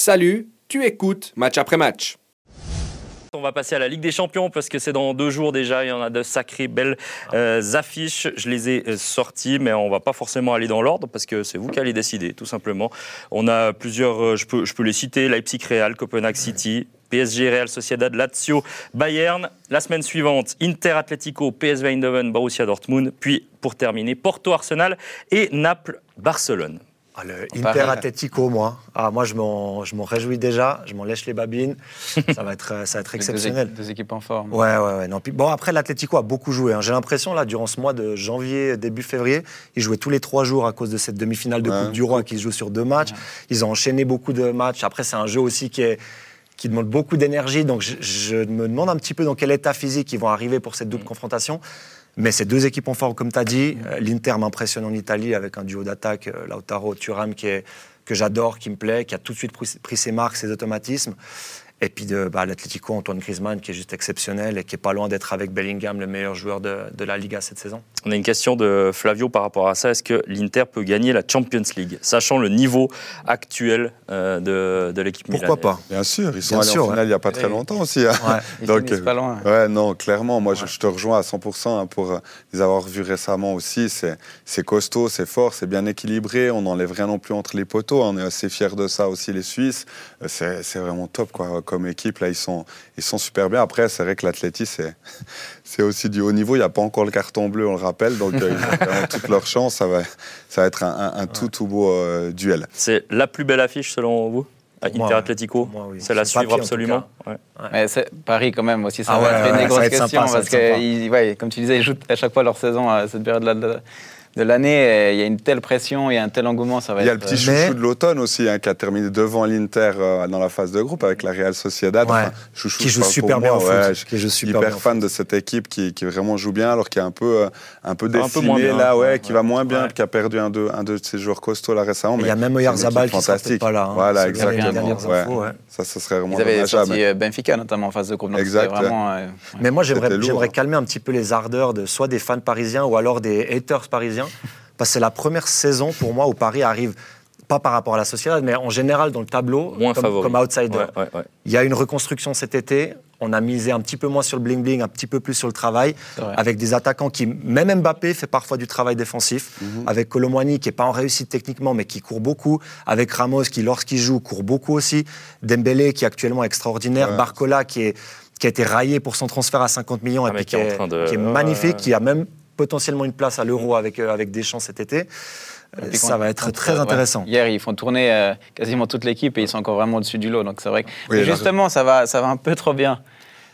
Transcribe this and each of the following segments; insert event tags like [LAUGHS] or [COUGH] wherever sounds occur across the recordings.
Salut, tu écoutes match après match. On va passer à la Ligue des Champions parce que c'est dans deux jours déjà. Il y en a de sacrées belles euh, affiches. Je les ai euh, sorties, mais on va pas forcément aller dans l'ordre parce que c'est vous qui allez décider, tout simplement. On a plusieurs, euh, je peux, je peux les citer Leipzig Real, Copenhague City, PSG, Real Sociedad, Lazio, Bayern. La semaine suivante, Inter Atletico, PSV Eindhoven, Borussia Dortmund. Puis, pour terminer, Porto Arsenal et Naples Barcelone. Ah, le Inter Atletico, moi. Ah, moi, je m'en, je m'en réjouis déjà. Je m'en lèche les babines. [LAUGHS] ça va être, ça va être exceptionnel. Deux, équipes en forme. Ouais, ouais, ouais. Non, bon, après, l'Atletico a beaucoup joué. hein. J'ai l'impression, là, durant ce mois de janvier, début février, ils jouaient tous les trois jours à cause de cette demi-finale de Ouais. Coupe du Roi qui se joue sur deux matchs. Ils ont enchaîné beaucoup de matchs. Après, c'est un jeu aussi qui est qui demande beaucoup d'énergie. Donc, je, je me demande un petit peu dans quel état physique ils vont arriver pour cette double confrontation. Mais ces deux équipes en forme, comme tu as dit. Euh, L'Inter m'impressionne en Italie avec un duo d'attaque, euh, Lautaro, Thuram, qui est, que j'adore, qui me plaît, qui a tout de suite pris ses marques, ses automatismes. Et puis de bah, l'Atlético, Antoine Griezmann, qui est juste exceptionnel et qui est pas loin d'être avec Bellingham le meilleur joueur de, de la Liga cette saison. On a une question de Flavio par rapport à ça. Est-ce que l'Inter peut gagner la Champions League, sachant le niveau actuel euh, de, de l'équipe Pourquoi pas? Bien sûr, ils sont Bien allés sûr, en finale ouais. il n'y a pas très longtemps aussi. hein. Ouais. [LAUGHS] Ils Donc, pas loin. Ouais, non, clairement, moi je, je te rejoins à 100% hein, pour euh, les avoir vus récemment aussi. C'est c'est costaud, c'est fort, c'est bien équilibré. On n'enlève rien non plus entre les poteaux. On est assez fiers de ça aussi, les Suisses. Euh, C'est c'est vraiment top quoi, comme équipe. Là, ils sont, ils sont super bien. Après, c'est vrai que l'Atleti, c'est [LAUGHS] c'est aussi du haut niveau. Il n'y a pas encore le carton bleu, on le rappelle. Donc, euh, ils ont vraiment toute leur chance. Ça va, ça va être un, un- un tout, tout beau euh, duel. C'est la plus belle affiche selon vous Inter oui. C'est la suivre papier, absolument. Ouais. Mais c'est- Paris, quand même, aussi, ça Ah va ouais, être une ouais, va être sympa, parce que, ils- ouais, comme tu disais, ils jouent à chaque fois leur saison à cette période-là de, de l'année. et Il y a une telle pression, il y a un tel engouement, ça va Il y a être. le petit euh, Mais- chouchou de l'automne aussi, hein, qui a terminé devant l'Inter euh, dans la phase de groupe avec la Real Sociedad. Ouais. chouchou, Qui joue super bien moi, au foot, ouais, qui joue suis super hyper bien au fan de cette équipe qui, qui vraiment joue bien, alors qui est un peu, euh, un peu Un peu moins bien, là, ouais, ouais, qui va moins bien, Ouais. qui a perdu un de, un de ses joueurs costauds là récemment. Il y a même Oyarzabal qui sera pas là. hein. Voilà, exactement. infos. Ça, ce serait vraiment Ils avaient sorti euh, Benfica, notamment en phase de groupe. Exact, euh, Mais moi, j'aimerais hein. calmer un petit peu les ardeurs de soit des fans parisiens ou alors des haters parisiens. Parce que c'est la première saison pour moi où Paris arrive, pas par rapport à la Sociedad, mais en général dans le tableau, Moins comme, outsider. Ouais, ouais, ouais. Il y a une reconstruction cet été. On a misé un petit peu moins sur le bling-bling, un petit peu plus sur le travail, avec des attaquants qui, même Mbappé, fait parfois du travail défensif, Mhm. avec Colomwani qui n'est pas en réussite techniquement, mais qui court beaucoup, avec Ramos qui, lorsqu'il joue, court beaucoup aussi, Dembélé qui est actuellement extraordinaire, Ouais. Barcola qui, est, qui a été raillé pour son transfert à 50 millions Ah, et puis qui est en train de- qui est ouais, magnifique, ouais. qui a même potentiellement une place à l'Euro avec, euh, avec Deschamps cet été. Euh, Ça va être très intéressant. Hier, ils font tourner euh, quasiment toute l'équipe et ils sont encore vraiment au-dessus du lot. Donc c'est vrai que. Oui, Mais là, justement, ça va, ça va un peu trop bien.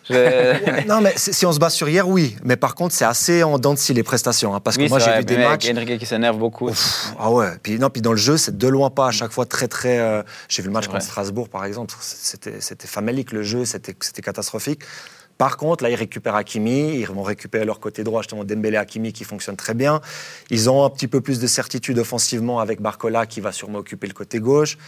Je- [LAUGHS] Non, mais si on se base sur hier, oui. Mais par contre, c'est assez en dents de scie les prestations. hein, parce Oui, que moi, j'ai vu des mais matchs. Enrique qui s'énerve beaucoup. Ah ouais. Puis, non, puis dans le jeu, c'est de loin pas à chaque fois très, très. euh, J'ai vu le match contre. Strasbourg, par exemple. C'était famélique, le jeu. C'était catastrophique. Par contre, là, ils récupèrent Hakimi. Ils vont récupérer leur côté droit, justement, Dembélé Hakimi, qui fonctionne très bien. Ils ont un petit peu plus de certitude offensivement avec Barcola, qui va sûrement occuper le côté gauche.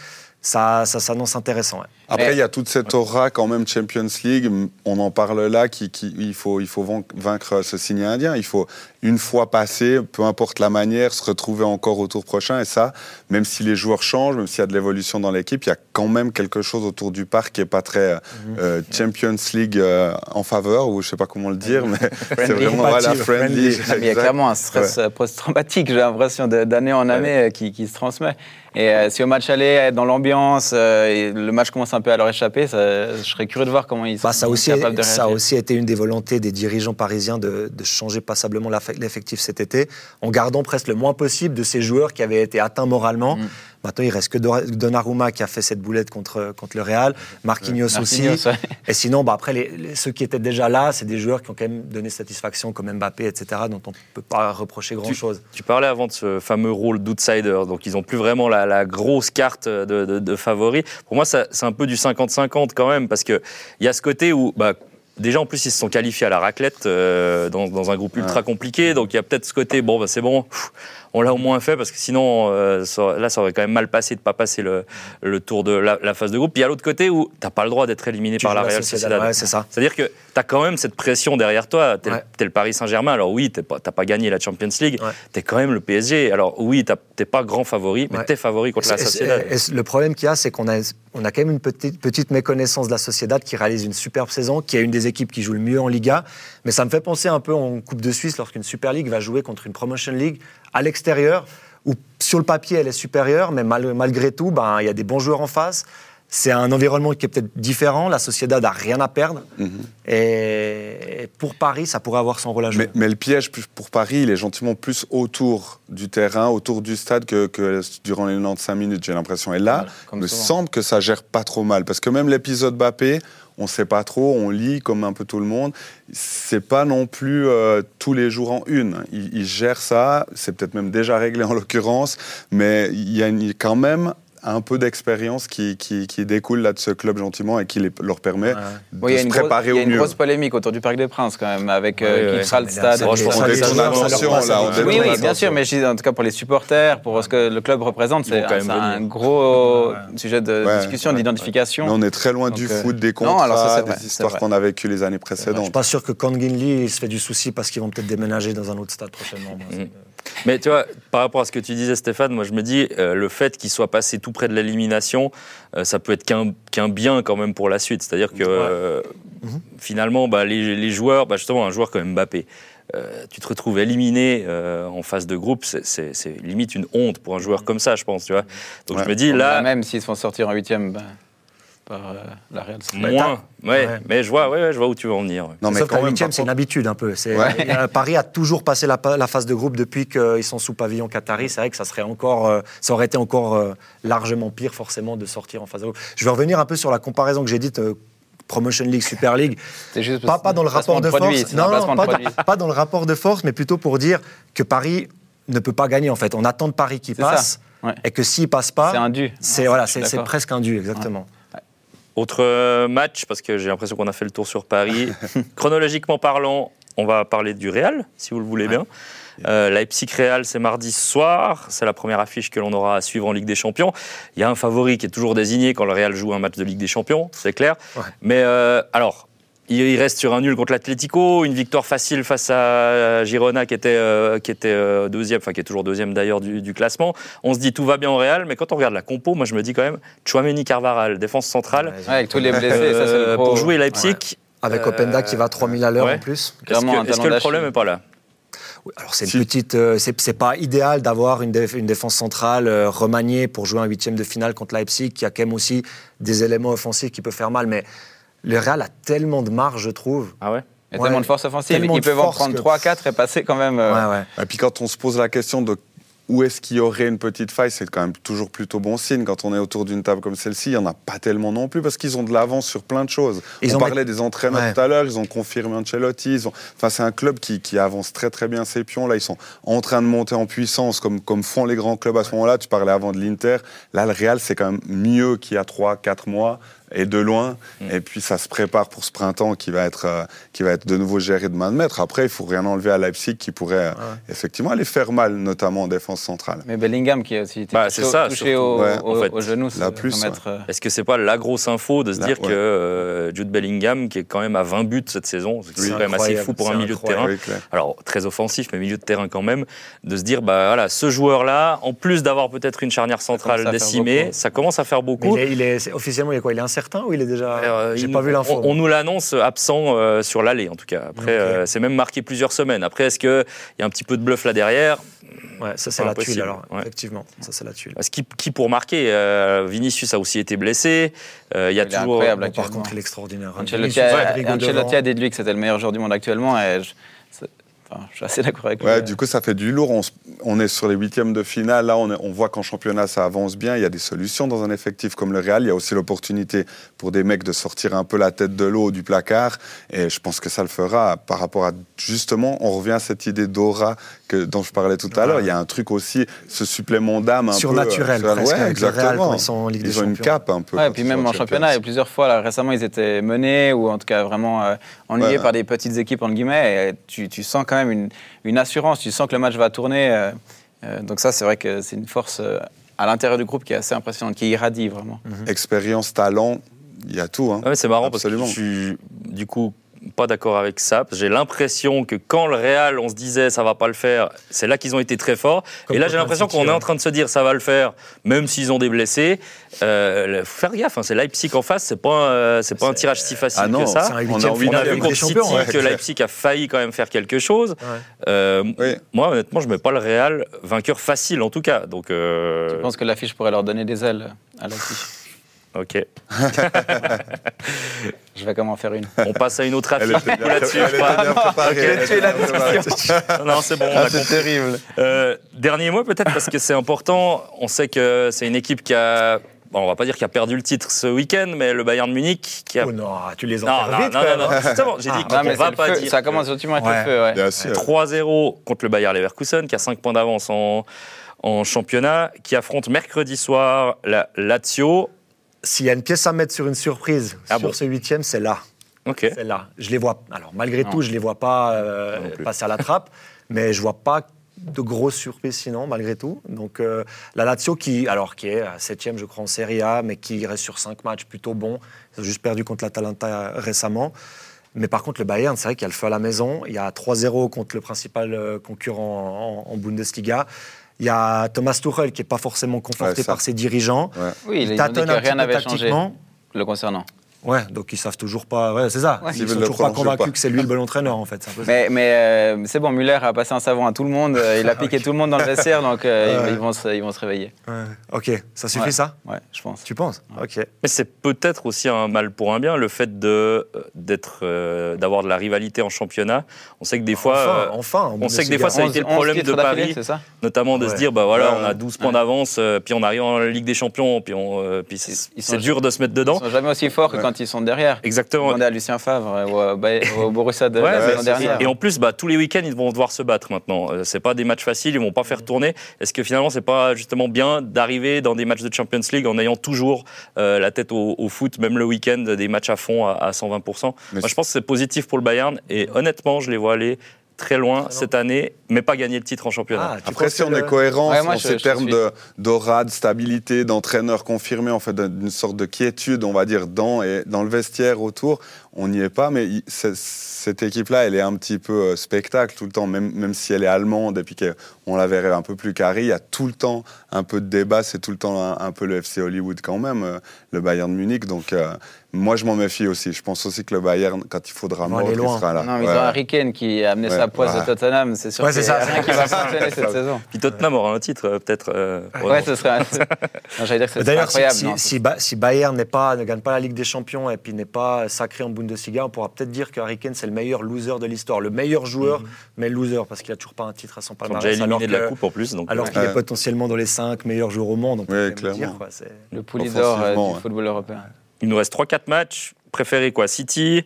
Ça, ça s'annonce intéressant. ouais. Après, il y a toute cette aura quand même Champions League. On en parle là. Qui, qui- il faut, il faut vaincre ce signe indien. Il faut une fois passé, peu importe la manière, se retrouver encore au tour prochain. Et ça, même si les joueurs changent, même s'il y a de l'évolution dans l'équipe, il y a quand même quelque chose autour du parc qui est pas très Mhm. euh, Champions League euh, en faveur, ou je sais pas comment le dire, mais [LAUGHS] c'est Friendly. vraiment voilà, Compatible, friendly. il y a clairement un stress euh, post-traumatique, j'ai l'impression, d'année en année euh, qui, qui se transmet. Et euh, si au match aller, être dans l'ambiance, euh, et le match commence un peu à leur échapper, ça- je serais curieux de voir comment ils Bah, sont ça, aussi, capables de ça a réagir. aussi été une des volontés des dirigeants parisiens de, de changer passablement l'effectif cet été, en gardant presque le moins possible de ces joueurs qui avaient été atteints moralement. Mm. Maintenant, il reste que Donnarumma qui a fait cette boulette contre, contre le Real, Marquinhos, aussi. Ouais. Et sinon, bah, après, les, les- ceux qui étaient déjà là, c'est des joueurs qui ont quand même donné satisfaction, comme Mbappé, etc., dont on ne peut pas reprocher grand-chose. Tu parlais avant de ce fameux rôle d'outsider, donc ils n'ont plus vraiment la, la grosse carte de, de, de favori. Pour moi, c'est un peu du 50-50 quand même, parce qu'il y a ce côté où, bah, déjà en plus, ils se sont qualifiés à la raclette euh, dans, dans un groupe ultra compliqué, donc il y a peut-être ce côté, bon, bah, c'est bon, pff, on l'a au moins fait parce que sinon, euh, ça- là, ça aurait quand même mal passé de pas passer le, le tour de la, la phase de groupe. Puis il y a l'autre côté où t'as pas le droit d'être éliminé Tu par la Real Sociedad, ouais, c'est ça. C'est-à-dire que tu as quand même cette pression derrière toi. Tu es, Ouais. le Paris Saint-Germain. Alors oui, tu n'as pas gagné la Champions League. Ouais. Tu es quand même le PSG. Alors oui, tu n'es pas grand favori, mais tu es favori contre la Sociedad. et le problème qu'il y a, c'est qu'on a, on a quand même une petite, petite méconnaissance de la Sociedad qui réalise une superbe saison, qui est une des équipes qui joue le mieux en Liga. Mais ça me fait penser un peu en Coupe de Suisse lorsqu'une Super League va jouer contre une Promotion League à l'extérieur, où sur le papier elle est supérieure, mais mal- malgré tout, ben, il y a des bons joueurs en face. C'est un environnement qui est peut-être différent. La Sociedad n'a rien à perdre. Mhm. Et pour Paris, ça pourrait avoir son rôle à jouer. Mais, mais le piège pour Paris, il est gentiment plus autour du terrain, autour du stade que, que durant les 95 minutes, j'ai l'impression. Et là, Voilà, il me semble que ça gère pas trop mal. Parce que même l'épisode Bappé, on sait pas trop, on lit comme un peu tout le monde. C'est pas non plus euh, tous les jours en une. Il, il gère ça, c'est peut-être même déjà réglé en l'occurrence, mais il y a quand même un peu d'expérience qui, qui, qui découle là de ce club gentiment et qui les- leur permet Ouais. de Bon, il y a se une, grosse, préparer il y a au une mieux. grosse polémique autour du Parc des Princes quand même, avec euh, qui fera le stade. ça, Franchement, ça, on détourne l'attention, là, on Oui, oui, bien sûr, mais je dis en tout cas pour les supporters, pour ce que le club représente, c'est quand même c'est un gros sujet de Ouais. discussion, d'identification. on est très loin Donc, du euh, foot, des non, contrats, alors ça, c'est vrai, des histoires qu'on a vécues les années Je suis précédentes. pas sûr que Kangin Lee se fait du souci parce qu'ils vont peut-être déménager dans un autre stade prochainement. Mais tu vois, par rapport à ce que tu disais, Stéphane, moi je me dis, euh, le fait qu'il soit passé tout près de l'élimination, euh, ça peut être qu'un qu'un bien quand même pour la suite. C'est-à-dire que euh, finalement, bah, les, les joueurs, bah, justement, un joueur comme Mbappé, euh, tu te retrouves éliminé euh, en phase de groupe, c'est- limite une honte pour un joueur comme ça, je pense. Tu vois Donc Ouais. je me dis, Là, même s'ils se font sortir en huitième ben, par euh, la Real Sociedad. moins. Ouais, Ouais. mais je vois, ouais, ouais, je vois où tu veux en venir. Non, mais Sauf huitième, c'est une habitude un peu. Ouais. euh, Paris a toujours passé la, phase de groupe depuis qu'ils sont sous pavillon qatari. C'est vrai que ça serait encore, euh, ça aurait été encore euh, largement pire forcément de sortir en phase de groupe. Je vais revenir un peu sur la comparaison que j'ai dite. euh, Promotion League, Super League, [LAUGHS] juste pas, pas dans le rapport de, produit, force, non, pas, dans le rapport de force, mais plutôt pour dire que Paris ne peut pas gagner en fait. On attend de Paris qui C'est ça, passe ouais. et que s'il passe pas, C'est un dû. c'est voilà, c'est presque un dû exactement. Autre euh, match, parce que j'ai l'impression qu'on a fait le tour sur Paris. [LAUGHS] Chronologiquement parlant, on va parler du Real, si vous le voulez bien. Euh, Leipzig-Real, c'est mardi soir. C'est la première affiche que l'on aura à suivre en Ligue des Champions. Il y a un favori qui est toujours désigné quand le Real joue un match de Ligue des Champions, c'est clair. Ouais. Mais euh, alors, il reste sur un nul contre l'Atlético, une victoire facile face à Girona qui était, euh, qui était euh, deuxième, enfin qui est toujours deuxième d'ailleurs du, du classement. On se dit tout va bien au Real, mais quand on regarde la compo, moi je me dis quand même Chouameni Carvaral, défense centrale. Ouais, avec tous les blessés, ça c'est Euh, le gros- pour jouer Leipzig, Avec Euh, Openda qui va à 3000 à l'heure ouais. en plus. est-ce que, que le problème n'est pas là? Alors c'est une Si. petite, euh, c'est c'est pas idéal d'avoir une, déf- une défense centrale euh, remaniée pour jouer un huitième de finale contre Leipzig, qui a quand même aussi des éléments offensifs qui peuvent faire mal. Mais le Real a tellement de marge, je trouve. Ah ouais Il y a Ouais. tellement de force offensive. Ils peuvent en prendre que- 3-4 et passer quand même. euh, Ouais, ouais. Et puis quand on se pose la question de où est-ce qu'il y aurait une petite faille, c'est quand même toujours plutôt bon signe. Quand on est autour d'une table comme celle-ci, il n'y en a pas tellement non plus parce qu'ils ont de l'avance sur plein de choses. Ils on ont parlait des entraîneurs Ouais. tout à l'heure, ils ont confirmé Ancelotti. Ils ont... Enfin, c'est un club qui, qui avance très très bien ses pions. Là, ils sont en train de monter en puissance comme, comme font les grands clubs à ce moment-là. Tu parlais avant de l'Inter. Là, le Real, c'est quand même mieux qu'il y a 3-4 mois et de loin. Mm. Et puis ça se prépare pour ce printemps qui va être, euh, qui va être de nouveau géré de main de maître. Après, il faut rien enlever à Leipzig qui pourrait euh, effectivement aller faire mal, notamment en défense centrale. Mais Bellingham qui a aussi été Bah, touché- ça, touché surtout. au, Ouais, au- en fait. au genou. ça La plus, euh, Est-ce que c'est pas la grosse info de se dire ouais. que euh, Jude Bellingham, qui est quand même à 20 buts cette saison, c'est Oui. quand même assez fou pour un milieu de terrain. Oui. Alors très offensif, mais milieu de terrain quand même, de se dire bah voilà, ce joueur-là, en plus d'avoir peut-être une charnière centrale décimée, ça commence à faire Mais beaucoup. il est, il est- c'est- officiellement, il est quoi? Il est incertain ou il est déjà. Euh, J'ai pas nous- vu l'info. On, on nous l'annonce absent euh, sur l'allée, en tout cas. Après, euh, c'est même marqué plusieurs semaines. Après, est-ce qu'il y a un petit peu de bluff là derrière? Ouais, ça c'est la tuile alors. ouais. Effectivement, ça c'est la tuile. Parce qui, qui pour marquer euh, Vinicius a aussi été blessé. Euh, Il y a Il est toujours. incroyable, Bon, par contre, il est extraordinaire. Ancelotti a, a de lui que c'était le meilleur joueur du monde actuellement. Et je, enfin, je suis assez d'accord avec lui. Ouais, du coup, ça fait du lourd. On, est sur les huitièmes de finale. Là, on, est- on voit qu'en championnat, ça avance bien. Il y a des solutions dans un effectif comme le Real. Il y a aussi l'opportunité pour des mecs de sortir un peu la tête de l'eau du placard. Et je pense que ça le fera par rapport à, justement, on revient à cette idée d'aura que, dont je parlais tout à Ouais. l'heure. Il y a un truc aussi, ce supplément d'âme un Surnaturel, peu. euh, presque, ouais, avec le Real exactement. quand ils sont en Ligue des ont une cape un peu. Ouais, quand puis même en championnat, il y a plusieurs fois, là, récemment, ils étaient menés ou en tout cas vraiment euh, ennuyés Ouais. par des petites équipes, entre guillemets. Et tu, tu sens quand même une, une assurance, tu sens que le match va tourner. euh, Euh, donc ça, c'est vrai que c'est une force euh, à l'intérieur du groupe qui est assez impressionnante, qui irradie vraiment. Expérience, talent, il y a tout. Hein. Ouais, c'est marrant Absolument. parce que suis du coup pas d'accord avec ça. parce que J'ai l'impression que quand le Real, on se disait ça va pas le faire, c'est là qu'ils ont été très forts. Comme et là, j'ai l'impression qu'on est en train de se dire ça va le faire, même s'ils ont des blessés. Euh, faut faire gaffe, hein, c'est Leipzig en face, c'est pas, un, euh, c'est pas un tirage si facile Ah non, que ça. C'est un On a On a vu contre City ouais. que. Leipzig a failli quand même faire quelque chose. Euh, Oui. Moi, honnêtement, je mets pas le Real vainqueur facile en tout cas. Donc, euh, Je pense que l'affiche pourrait leur donner des ailes à l'affiche. Ok. [LAUGHS] Je vais comment faire une. On passe à une autre Elle affiche là-dessus. elle était la préparée. Non, c'est bon. on Ah, c'est terrible. Euh, dernier mot peut-être parce que c'est important. On sait que c'est une équipe qui a, bon, on va pas dire qui a perdu le titre ce week-end, mais le Bayern de Munich qui a. Oh non, tu les non, enterres non, vite. non, non, non, hein. justement, j'ai dit Ah, qu'on Non, mais va c'est le pas feu. dire. Ça que- commence gentiment avec Ouais. le feu, ouais. Bien sûr. 3-0 contre le Bayer Leverkusen qui a 5 points d'avance en, en championnat, qui affronte mercredi soir la Lazio. S'il y a une pièce à mettre sur une surprise Ah sur bon ce huitième, c'est là. Ok. C'est là. Je les vois. Alors malgré Non. tout, je les vois pas euh, passer à la trappe, [LAUGHS] mais je vois pas de grosses surprises sinon, malgré tout. Donc euh, la Lazio qui, alors qui est septième, je crois en Serie A, mais qui reste sur cinq matchs plutôt bons. Ils ont juste perdu contre l'Atalanta récemment. Mais par contre, le Bayern, c'est vrai qu'il y a le feu à la maison. Il y a 3-0 contre le principal euh, concurrent en, en Bundesliga. Il y a Thomas Tuchel qui n'est pas forcément conforté Ouais, par ses dirigeants. Oui, dit que tâtonnent un rien n'avait changé le concernant. Ouais, donc ils savent toujours pas. Ouais, c'est ça. Ouais. Ils S'ils sont toujours pas convaincus pas. que c'est lui le bon entraîneur en fait. Mais, mais euh, c'est bon, Muller a passé un savon à tout le monde. euh, Il a [LAUGHS] piqué tout le monde dans le vestiaire, donc euh, Ouais. ils, vont se, ils vont se réveiller. Ouais. Ok, ça suffit Ouais. ça? Ouais, je pense. Tu penses? Ok. Mais c'est peut-être aussi un mal pour un bien, le fait de d'être euh, d'avoir de la rivalité en championnat. On sait que des fois, enfin, euh, enfin, en on sait que des fois, ça a 11 été le 11 problème de Paris. c'est ça? notamment de se dire bah voilà Ouais, on a ouais. 12 points Ouais. d'avance puis on arrive en Ligue des Champions puis on euh, puis c'est Ils dur de se mettre Ils dedans sont jamais aussi forts que. Quand ils sont derrière. exactement. Demandez à Lucien Favre euh, au, Bay- [LAUGHS] au Borussia de Ouais, la dernière. et en plus bah, tous les week-ends ils vont devoir se battre maintenant. Euh, c'est pas des matchs faciles ils vont pas faire tourner. Est-ce que finalement c'est pas justement bien d'arriver dans des matchs de Champions League en ayant toujours euh, la tête au, au foot même le week-end des matchs à fond à, à 120% Mais moi je pense que c'est positif pour le Bayern et honnêtement je les vois aller très loin cette année mais pas gagner le titre en championnat Ah, Après, si on le- est cohérent Ouais, je- ces je termes suis. de- d'aura, de, stabilité, d'entraîneur confirmé, en fait, d'une sorte de quiétude, on va dire, dans, et, dans le vestiaire autour, on n'y est pas. Mais il- cette équipe-là, elle est un petit peu euh, spectacle tout le temps, même, même si elle est allemande et puis qu'on la verrait un peu plus carrée. Il y a tout le temps un peu de débat, c'est tout le temps un, un peu le FC Hollywood quand même, euh, le Bayern de Munich. Donc, euh, moi, je m'en méfie aussi. Je pense aussi que le Bayern, quand il faudra Ils aller il sera là. Non, mais ils Ouais. ont Harry Kane qui a amené Ouais, sa poisse ouais. de Tottenham. C'est sûr c'est a ça. rien qui va [LAUGHS] fonctionner cette saison. puis Tottenham aura un titre euh, peut-être euh, Ouais, ce serait. Non, J'allais dire que c'est D'ailleurs, si, incroyable. si, non, si Ba- si Bayern n'est pas, ne gagne pas la Ligue des Champions et puis n'est pas sacré en Bundesliga, on pourra peut-être dire que Harry Kane, c'est le meilleur loser de l'histoire. Le meilleur joueur, mais loser, parce qu'il n'a toujours pas un titre à son ils palmarès. déjà alors éliminés de la que- coupe en plus donc Alors euh, qu'il est potentiellement dans les 5 meilleurs joueurs au monde, on peut Ouais, même le clairement. dire. Le Poulidor euh, Offensivement, du football européen. Il nous reste 3-4 matchs. Préféré quoi City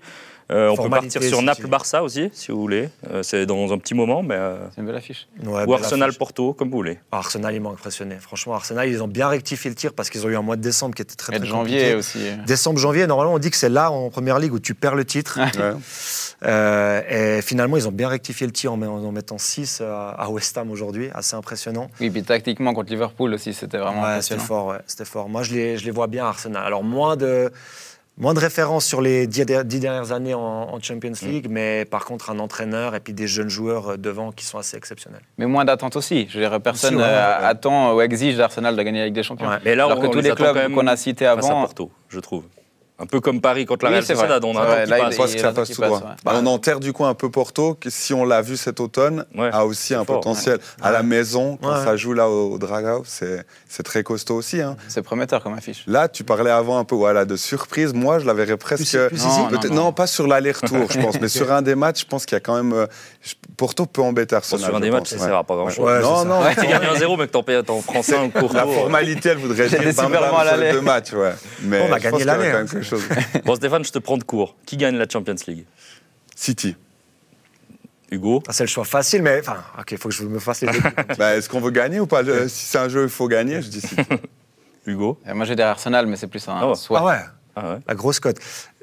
Euh, On peut partir sur. Naples-Barça aussi, si vous voulez. Euh, c'est dans un petit moment, mais euh, C'est une belle affiche. Ouais, ou Arsenal-Porto, comme vous voulez. affiche. Arsenal, ils m'ont impressionné. Franchement, Arsenal, ils ont bien rectifié le tir parce qu'ils ont eu un mois de décembre qui était très, Et très de janvier compliqué. aussi. Décembre, janvier, normalement, on dit que c'est là en première ligue où tu perds le titre. Ouais. [LAUGHS] Euh, et finalement, ils ont bien rectifié le tir en, met- en mettant 6 à, à West Ham aujourd'hui. Assez impressionnant. Oui, puis tactiquement contre Liverpool aussi, c'était vraiment Ouais, c'était fort, ouais, c'était fort. Moi, je les, je les vois bien, Arsenal. Alors, moins de, moins de références sur les dix, der- dix dernières années en, Champions Mm. League, mais par contre, un entraîneur et puis des jeunes joueurs euh, devant qui sont assez exceptionnels. Mais moins d'attente aussi. Je dirais, personne Aussi, ouais, euh, ouais. attend ou exige d'Arsenal de gagner la Ligue des Champions. Ouais. Mais là, Alors on, que on tous les clubs qu'on a cités face à avant, Porto, je trouve. Un peu comme Paris contre la Oui, Real c'est vrai. Sociedad, on que ça attend passe qu'il tout passe, droit. ouais. Bah, on enterre du coup un peu Porto, que si on l'a vu cet automne, Ouais. a aussi un fort, potentiel. À la maison, quand Ouais. ça joue là au, au Dragao, c'est c'est très costaud aussi. hein. C'est prometteur comme affiche. Là, tu parlais avant un peu voilà, de surprise. Moi, je la verrais presque. Plus- plus Non, ici non, peut-être- non. non, pas sur l'aller-retour, je pense, [LAUGHS] mais sur un des matchs, je pense qu'il y a quand même. euh, Porto peut embêter Arsenal. sur un des matchs, ça ouais. sert à pas grand-chose. Non, non, Tu gagnes 1-0, mais que t'en payes en prends 5 court. La formalité, elle voudrait dire des bam, super bam bons à sur les deux matchs, On a gagné pense qu'il chose. [LAUGHS] Bon, Stéphane, je te prends de court. Qui gagne la Champions League? City. Hugo? Ah, c'est le choix facile, mais enfin, ok, il faut que je me fasse les deux. [LAUGHS] Bah, Est-ce qu'on veut gagner ou pas? Le- Si c'est un jeu, il faut gagner. Je dis City. [LAUGHS] Hugo? Euh, Moi, j'ai derrière Arsenal, mais c'est plus un Ah ouais. ah ouais, Ah ouais la grosse cote.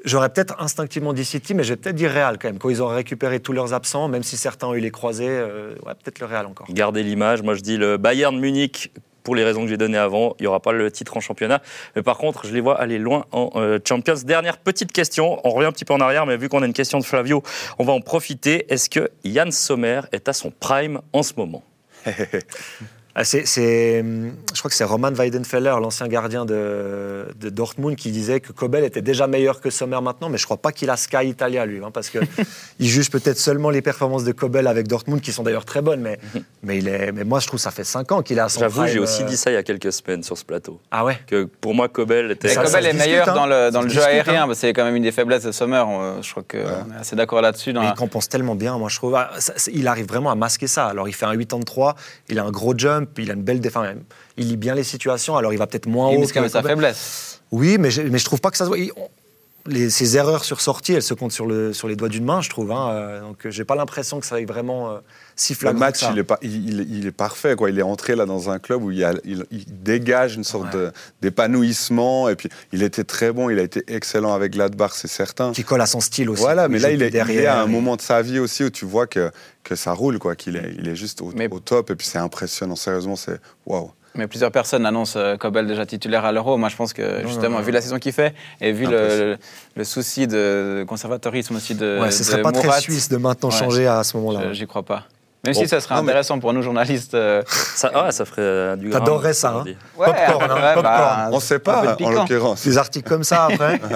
J'aurais peut-être instinctivement dit City, mais je vais peut-être dire Real quand même. Quand ils ont récupéré tous leurs absents, même si certains ont eu les croisés, euh, ouais, peut-être le Real encore. Gardez l'image. Moi, je dis le Bayern Munich. Pour les raisons que j'ai données avant, il n'y aura pas le titre en championnat. Mais par contre, je les vois aller loin en euh, Champions. Dernière petite question. On revient un petit peu en arrière, mais vu qu'on a une question de Flavio, on va en profiter. Est-ce que Yann Sommer est à son prime en ce moment? [LAUGHS] Ah, c'est, c'est, hum, je crois que c'est Roman Weidenfeller, l'ancien gardien de, de Dortmund, qui disait que Kobel était déjà meilleur que Sommer maintenant, mais je crois pas qu'il a Sky Italia, lui, hein, parce que [LAUGHS] il juge peut-être seulement les performances de Kobel avec Dortmund, qui sont d'ailleurs très bonnes, mais, mais, il est, mais moi je trouve que ça fait 5 ans qu'il est à son J'avoue, prime, j'ai aussi euh. dit ça il y a quelques semaines sur ce plateau. Ah ouais Que pour moi, Kobel était. Ça, Kobel ça est meilleur hein. dans le, dans jeu discute, aérien, hein. c'est quand même une des faiblesses de Sommer. Je crois qu'on est assez d'accord là-dessus. dans Mais la- il compense tellement bien, moi je trouve. Ah, il arrive vraiment à masquer ça. Alors il fait un 83, il a un gros jump, il a une belle défense. Il lit bien les situations, alors il va peut-être moins Il haut. même sa faiblesse. Oui, mais je, mais je trouve pas que ça se voit. Il- les, ces erreurs sur sortie, elles se comptent sur, le, sur les doigts d'une main, je trouve. hein. Euh, Donc euh, j'ai pas l'impression que ça aille vraiment Le match, que ça. il est, pas, il, il- il est parfait. Quoi. Il est entré là dans un club où il, y a- il- il dégage une sorte Ouais. d'épanouissement. Et puis, il était très bon. Il a été excellent avec Gladbach, c'est certain. Qui colle à son style aussi. Voilà, mais Il là, il est, il est à un et- moment de sa vie aussi où tu vois que, que ça roule, quoi, qu'il est, il est juste au, Mais- au top. Et puis, c'est impressionnant. Sérieusement, c'est waouh. Mais plusieurs personnes annoncent euh, Kobel déjà titulaire à l'Euro. Moi, je pense que, justement, non, non. vu la saison qu'il fait et vu le, Impressionnant. le- le souci de conservatorisme aussi de. Ouais, ce de serait pas Mourad, très suisse de maintenant Ouais. changer à ce moment-là. je- J'y crois pas. Même Bon, si ça serait non, mais- intéressant pour nous, journalistes. euh, Ça, ah, ça ferait euh, du grain. T'adorerais ça, hein dit. Popcorn, hein, ouais, popcorn. bah, On ne sait un peu pas, en piquant. l'occurrence. Des articles comme ça après. [LAUGHS]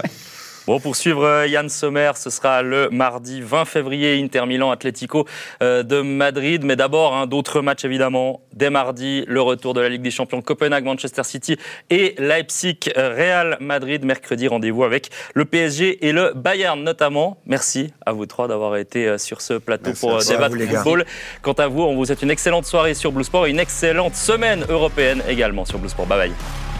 Bon, pour suivre euh, Yann Sommer, ce sera le mardi 20 février, Inter Milan Atlético euh, de Madrid. Mais d'abord, hein, d'autres matchs évidemment. Dès mardi, le retour de la Ligue des Champions Copenhague, Manchester City et Leipzig, euh, Real Madrid. Mercredi, rendez-vous avec le PSG et le Bayern notamment. Merci à vous trois d'avoir été sur ce plateau Merci pour débattre gars. football. Quant à vous, on vous souhaite une excellente soirée sur Blue Sport et une excellente semaine européenne également sur Blue Sport. Bye bye.